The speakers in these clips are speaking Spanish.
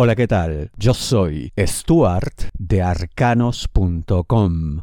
Hola, ¿qué tal? Yo soy Stuart de arcanos.com.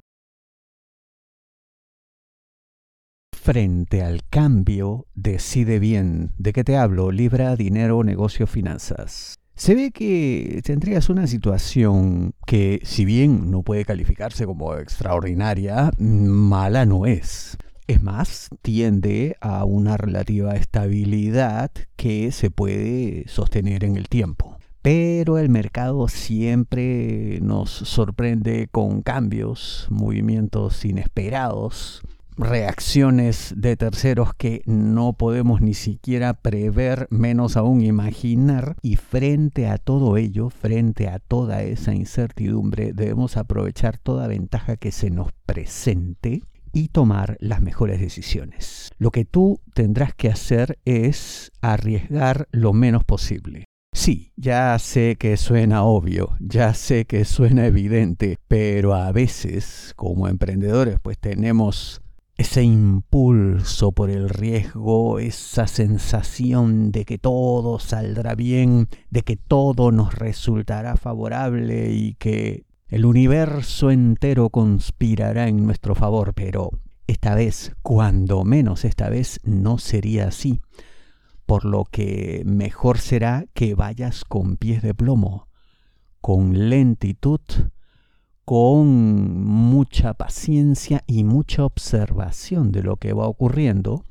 Frente al cambio, decide bien. ¿De qué te hablo? Libra, dinero, negocio, finanzas. Se ve que tendrías una situación que, si bien no puede calificarse como extraordinaria, mala no es. Es más, tiende a una relativa estabilidad que se puede sostener en el tiempo pero el mercado siempre nos sorprende con cambios, movimientos inesperados, reacciones de terceros que no podemos ni siquiera prever, menos aún imaginar, y frente a todo ello, frente a toda esa incertidumbre, debemos aprovechar toda ventaja que se nos presente y tomar las mejores decisiones. Lo que tú tendrás que hacer es arriesgar lo menos posible. Sí, ya sé que suena obvio, ya sé que suena evidente, pero a veces como emprendedores pues tenemos ese impulso por el riesgo, esa sensación de que todo saldrá bien, de que todo nos resultará favorable y que el universo entero conspirará en nuestro favor, pero esta vez, cuando menos esta vez, no sería así por lo que mejor será que vayas con pies de plomo, con lentitud, con mucha paciencia y mucha observación de lo que va ocurriendo,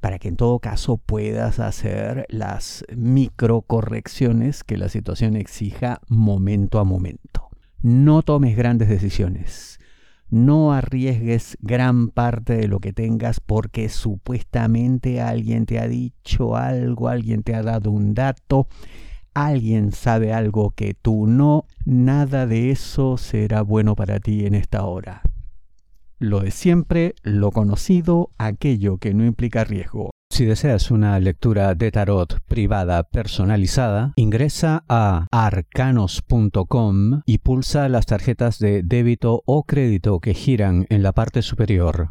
para que en todo caso puedas hacer las microcorrecciones que la situación exija momento a momento. No tomes grandes decisiones no arriesgues gran parte de lo que tengas porque supuestamente alguien te ha dicho algo, alguien te ha dado un dato, alguien sabe algo que tú no, nada de eso será bueno para ti en esta hora. Lo de siempre, lo conocido, aquello que no implica riesgo. Si deseas una lectura de tarot privada personalizada, ingresa a arcanos.com y pulsa las tarjetas de débito o crédito que giran en la parte superior.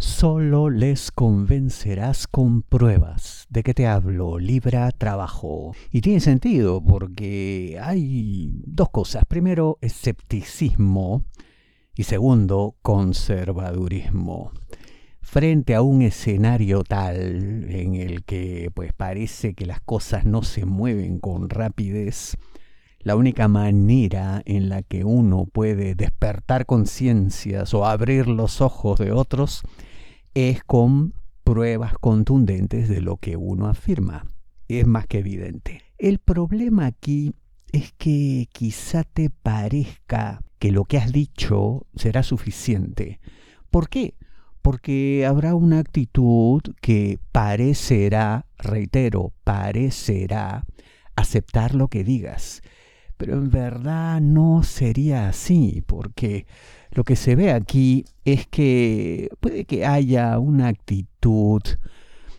Solo les convencerás con pruebas. ¿De qué te hablo? Libra trabajo. Y tiene sentido porque hay dos cosas. Primero, escepticismo y segundo, conservadurismo frente a un escenario tal en el que pues parece que las cosas no se mueven con rapidez, la única manera en la que uno puede despertar conciencias o abrir los ojos de otros es con pruebas contundentes de lo que uno afirma. Es más que evidente. El problema aquí es que quizá te parezca que lo que has dicho será suficiente. ¿Por qué? Porque habrá una actitud que parecerá, reitero, parecerá aceptar lo que digas, pero en verdad no sería así, porque lo que se ve aquí es que puede que haya una actitud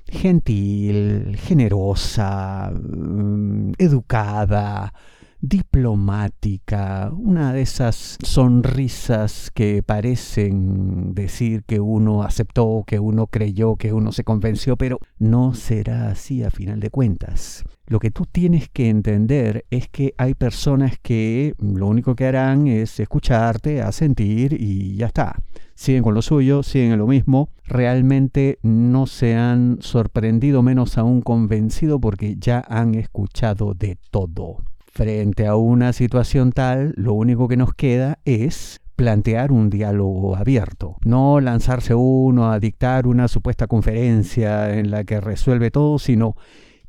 gentil, generosa, mm, educada, diplomática, una de esas sonrisas que parecen decir que uno aceptó, que uno creyó, que uno se convenció, pero no será así a final de cuentas. Lo que tú tienes que entender es que hay personas que lo único que harán es escucharte, asentir y ya está. Siguen con lo suyo, siguen en lo mismo. Realmente no se han sorprendido, menos aún convencido porque ya han escuchado de todo. Frente a una situación tal, lo único que nos queda es plantear un diálogo abierto, no lanzarse uno a dictar una supuesta conferencia en la que resuelve todo, sino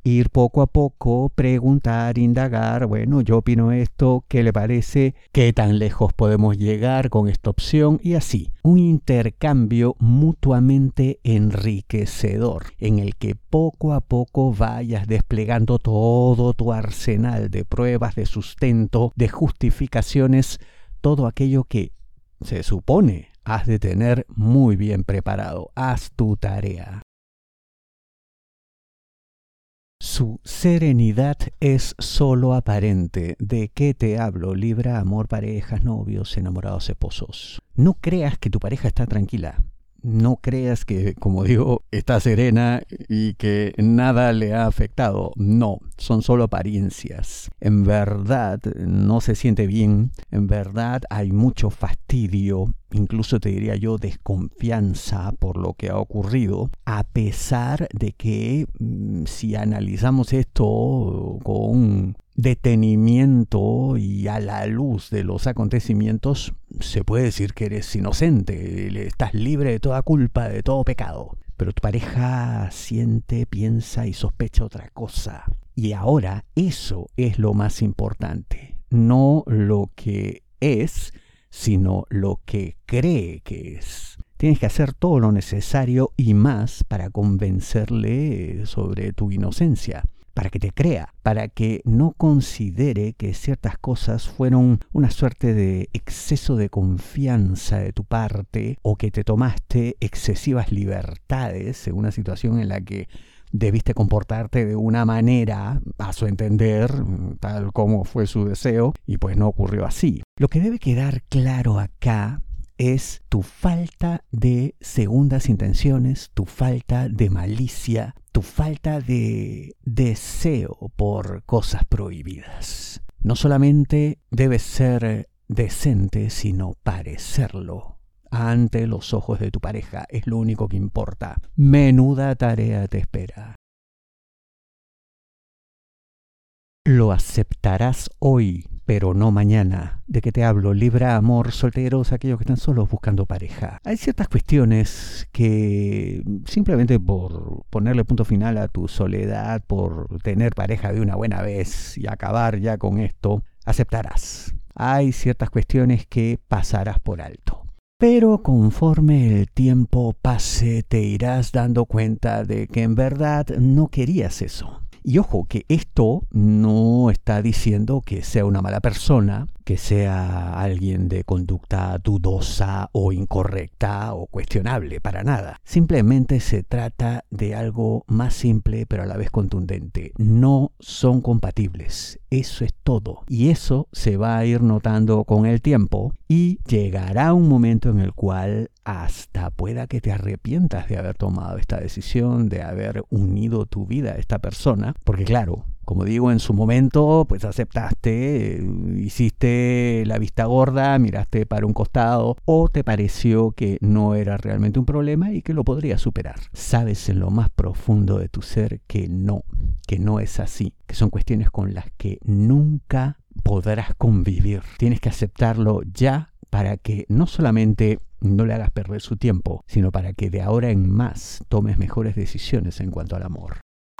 ir poco a poco, preguntar, indagar, bueno, yo opino esto, ¿qué le parece? ¿Qué tan lejos podemos llegar con esta opción? Y así, un intercambio mutuamente enriquecedor, en el que poco a poco vayas desplegando todo tu arsenal de pruebas, de sustento, de justificaciones, todo aquello que se supone has de tener muy bien preparado. Haz tu tarea. Su serenidad es solo aparente. ¿De qué te hablo? Libra, amor, parejas, novios, enamorados, esposos. No creas que tu pareja está tranquila. No creas que, como digo, está serena y que nada le ha afectado. No, son solo apariencias. En verdad no se siente bien, en verdad hay mucho fastidio, incluso te diría yo desconfianza por lo que ha ocurrido, a pesar de que mm, si analizamos esto con detenimiento y a la luz de los acontecimientos, se puede decir que eres inocente, estás libre de toda culpa, de todo pecado. Pero tu pareja siente, piensa y sospecha otra cosa. Y ahora eso es lo más importante, no lo que es, sino lo que cree que es. Tienes que hacer todo lo necesario y más para convencerle sobre tu inocencia para que te crea, para que no considere que ciertas cosas fueron una suerte de exceso de confianza de tu parte o que te tomaste excesivas libertades en una situación en la que debiste comportarte de una manera, a su entender, tal como fue su deseo, y pues no ocurrió así. Lo que debe quedar claro acá es tu falta de segundas intenciones, tu falta de malicia, tu falta de deseo por cosas prohibidas. No solamente debes ser decente, sino parecerlo ante los ojos de tu pareja. Es lo único que importa. Menuda tarea te espera. Lo aceptarás hoy pero no mañana. ¿De qué te hablo? Libra, amor, solteros, aquellos que están solos buscando pareja. Hay ciertas cuestiones que simplemente por ponerle punto final a tu soledad, por tener pareja de una buena vez y acabar ya con esto, aceptarás. Hay ciertas cuestiones que pasarás por alto. Pero conforme el tiempo pase te irás dando cuenta de que en verdad no querías eso y ojo, que esto no está diciendo que sea una mala persona, que sea alguien de conducta dudosa o incorrecta o cuestionable, para nada. Simplemente se trata de algo más simple pero a la vez contundente. No son compatibles. Eso es todo. Y eso se va a ir notando con el tiempo y llegará un momento en el cual hasta pueda que te arrepientas de haber tomado esta decisión, de haber unido tu vida a esta persona, porque claro, como digo, en su momento, pues aceptaste, hiciste la vista gorda, miraste para un costado o te pareció que no era realmente un problema y que lo podrías superar. Sabes en lo más profundo de tu ser que no, que no es así, que son cuestiones con las que nunca podrás convivir. Tienes que aceptarlo ya para que no solamente no le hagas perder su tiempo, sino para que de ahora en más tomes mejores decisiones en cuanto al amor.